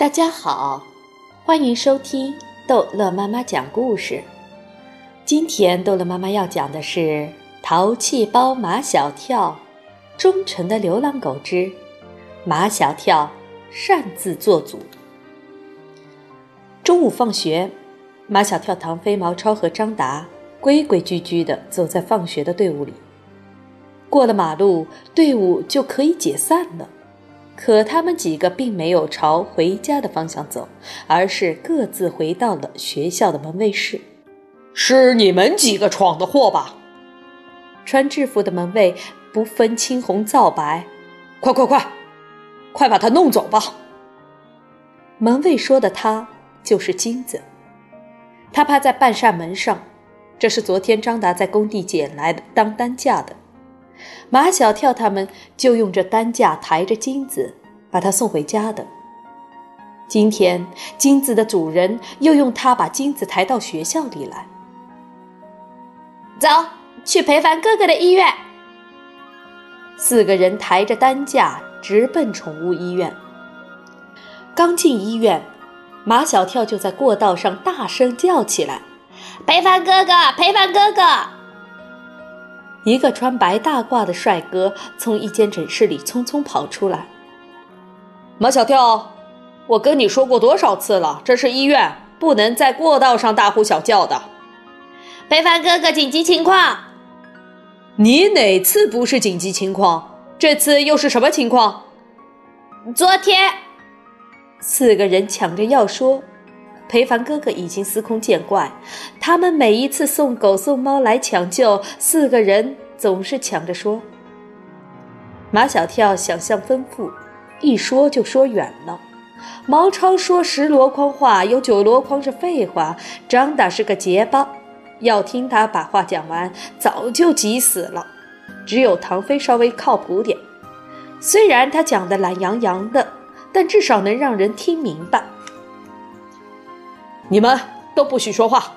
大家好，欢迎收听逗乐妈妈讲故事。今天逗乐妈妈要讲的是《淘气包马小跳》，忠诚的流浪狗之马小跳擅自做主。中午放学，马小跳、唐飞、毛超和张达规规矩矩地走在放学的队伍里。过了马路，队伍就可以解散了。可他们几个并没有朝回家的方向走，而是各自回到了学校的门卫室。是你们几个闯的祸吧？穿制服的门卫不分青红皂白，快快快，快把他弄走吧！门卫说的他就是金子，他趴在半扇门上，这是昨天张达在工地捡来的当担架的。马小跳他们就用这担架抬着金子，把他送回家的。今天金子的主人又用它把金子抬到学校里来。走去裴凡哥哥的医院。四个人抬着担架直奔宠物医院。刚进医院，马小跳就在过道上大声叫起来：“裴凡哥哥，裴凡哥哥！”一个穿白大褂的帅哥从一间诊室里匆匆跑出来。马小跳，我跟你说过多少次了，这是医院，不能在过道上大呼小叫的。裴凡哥哥，紧急情况！你哪次不是紧急情况？这次又是什么情况？昨天，四个人抢着要说。裴凡哥哥已经司空见惯，他们每一次送狗送猫来抢救，四个人总是抢着说。马小跳想象丰富，一说就说远了。毛超说十箩筐话有九箩筐是废话，张达是个结巴，要听他把话讲完早就急死了。只有唐飞稍微靠谱点，虽然他讲的懒洋洋的，但至少能让人听明白。你们都不许说话。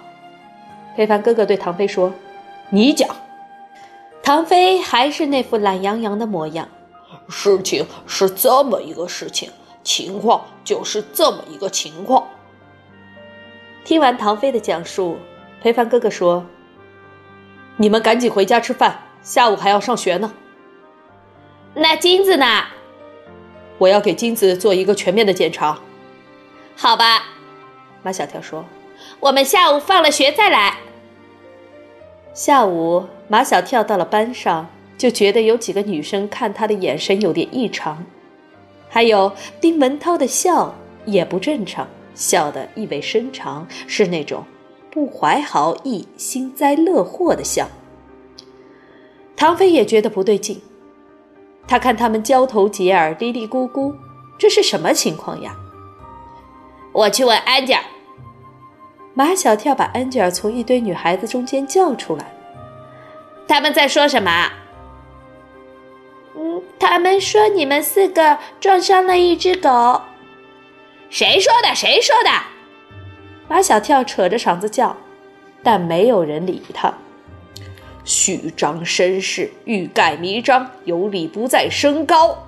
裴凡哥哥对唐飞说：“你讲。”唐飞还是那副懒洋洋的模样。事情是这么一个事情，情况就是这么一个情况。听完唐飞的讲述，裴凡哥哥说：“你们赶紧回家吃饭，下午还要上学呢。”那金子呢？我要给金子做一个全面的检查。好吧。马小跳说：“我们下午放了学再来。”下午，马小跳到了班上，就觉得有几个女生看他的眼神有点异常，还有丁文涛的笑也不正常，笑得意味深长，是那种不怀好意、幸灾乐祸的笑。唐飞也觉得不对劲，他看他们交头接耳、嘀嘀咕咕，这是什么情况呀？我去问安吉尔。马小跳把安吉尔从一堆女孩子中间叫出来。他们在说什么？嗯，他们说你们四个撞伤了一只狗。谁说的？谁说的？马小跳扯着嗓子叫，但没有人理他。虚张声势，欲盖弥彰，有理不在声高。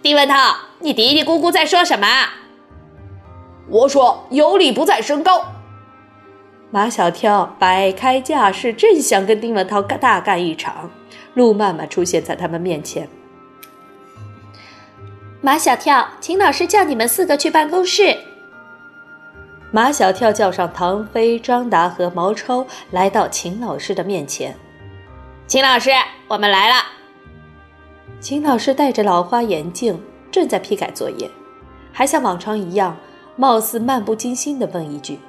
丁文涛，你嘀嘀咕咕在说什么？我说有理不在声高。马小跳摆开架势，正想跟丁文涛大干一场，陆曼曼出现在他们面前。马小跳，秦老师叫你们四个去办公室。马小跳叫上唐飞、张达和毛超，来到秦老师的面前。秦老师，我们来了。秦老师戴着老花眼镜，正在批改作业，还像往常一样。貌似漫不经心地问一句：“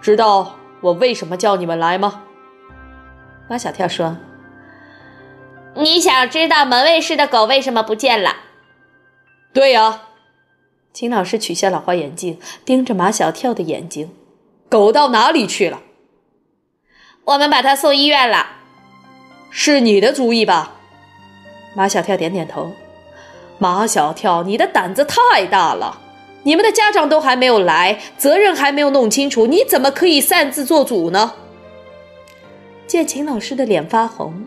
知道我为什么叫你们来吗？”马小跳说：“你想知道门卫室的狗为什么不见了？”“对呀。”秦老师取下老花眼镜，盯着马小跳的眼睛：“狗到哪里去了？”“我们把它送医院了。”“是你的主意吧？”马小跳点点头。“马小跳，你的胆子太大了！”你们的家长都还没有来，责任还没有弄清楚，你怎么可以擅自做主呢？见秦老师的脸发红，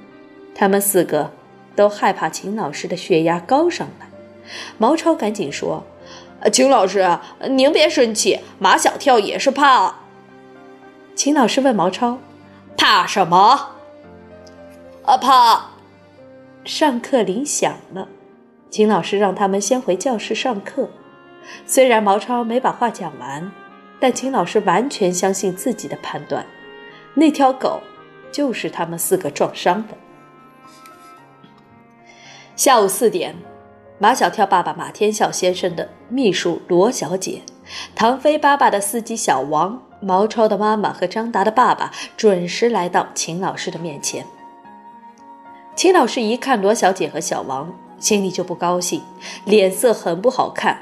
他们四个都害怕秦老师的血压高上来。毛超赶紧说：“秦老师，您别生气，马小跳也是怕。秦老师问毛超：“怕什么？”啊，怕。上课铃响了，秦老师让他们先回教室上课。虽然毛超没把话讲完，但秦老师完全相信自己的判断，那条狗就是他们四个撞伤的。下午四点。马小跳爸爸马天笑先生的秘书罗小姐，唐飞爸爸的司机小王，毛超的妈妈和张达的爸爸准时来到秦老师的面前。秦老师一看罗小姐和小王，心里就不高兴，脸色很不好看。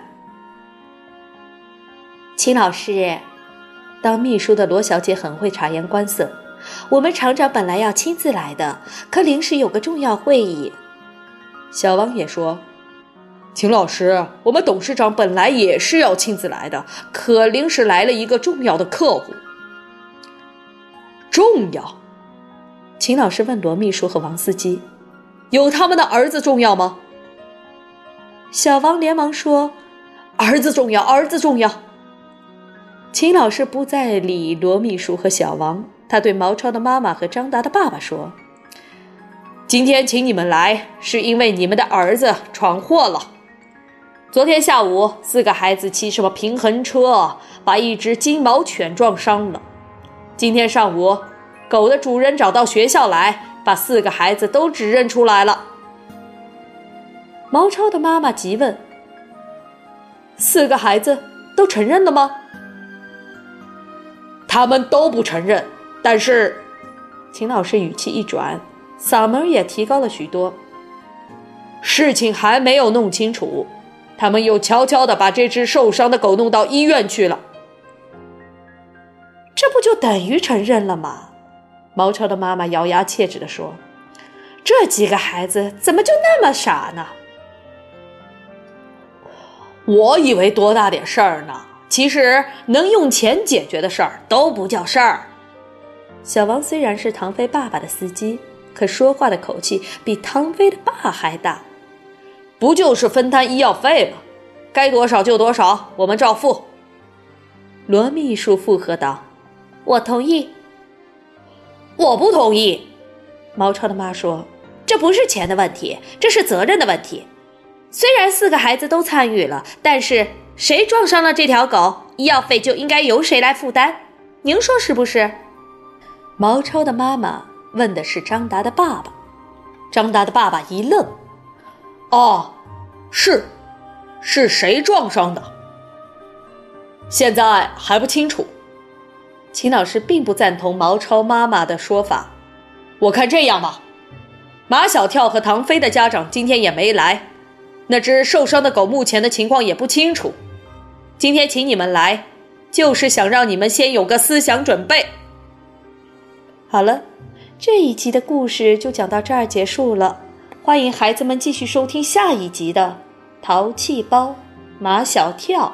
秦老师，当秘书的罗小姐很会察言观色。我们厂长本来要亲自来的，可临时有个重要会议。小王也说。秦老师，我们董事长本来也是要亲自来的，可临时来了一个重要的客户。重要？秦老师问罗秘书和王司机：“有他们的儿子重要吗？”小王连忙说：“儿子重要，儿子重要。”秦老师不再理罗秘书和小王，他对毛超的妈妈和张达的爸爸说：“今天请你们来，是因为你们的儿子闯祸了。”昨天下午，四个孩子骑什么平衡车，把一只金毛犬撞伤了。今天上午，狗的主人找到学校来，把四个孩子都指认出来了。毛超的妈妈急问：“四个孩子都承认了吗？”他们都不承认，但是，秦老师语气一转，嗓门也提高了许多。事情还没有弄清楚。他们又悄悄地把这只受伤的狗弄到医院去了，这不就等于承认了吗？毛超的妈妈咬牙切齿地说：“这几个孩子怎么就那么傻呢？”我以为多大点事儿呢，其实能用钱解决的事儿都不叫事儿。小王虽然是唐飞爸爸的司机，可说话的口气比唐飞的爸还大。不就是分摊医药费吗？该多少就多少，我们照付。罗秘书附和道：“我同意。”我不同意。毛超的妈说：“这不是钱的问题，这是责任的问题。虽然四个孩子都参与了，但是谁撞伤了这条狗，医药费就应该由谁来负担。您说是不是？”毛超的妈妈问的是张达的爸爸。张达的爸爸一愣。哦，是，是谁撞伤的？现在还不清楚。秦老师并不赞同毛超妈妈的说法。我看这样吧，马小跳和唐飞的家长今天也没来，那只受伤的狗目前的情况也不清楚。今天请你们来，就是想让你们先有个思想准备。好了，这一集的故事就讲到这儿结束了。欢迎孩子们继续收听下一集的《淘气包马小跳》。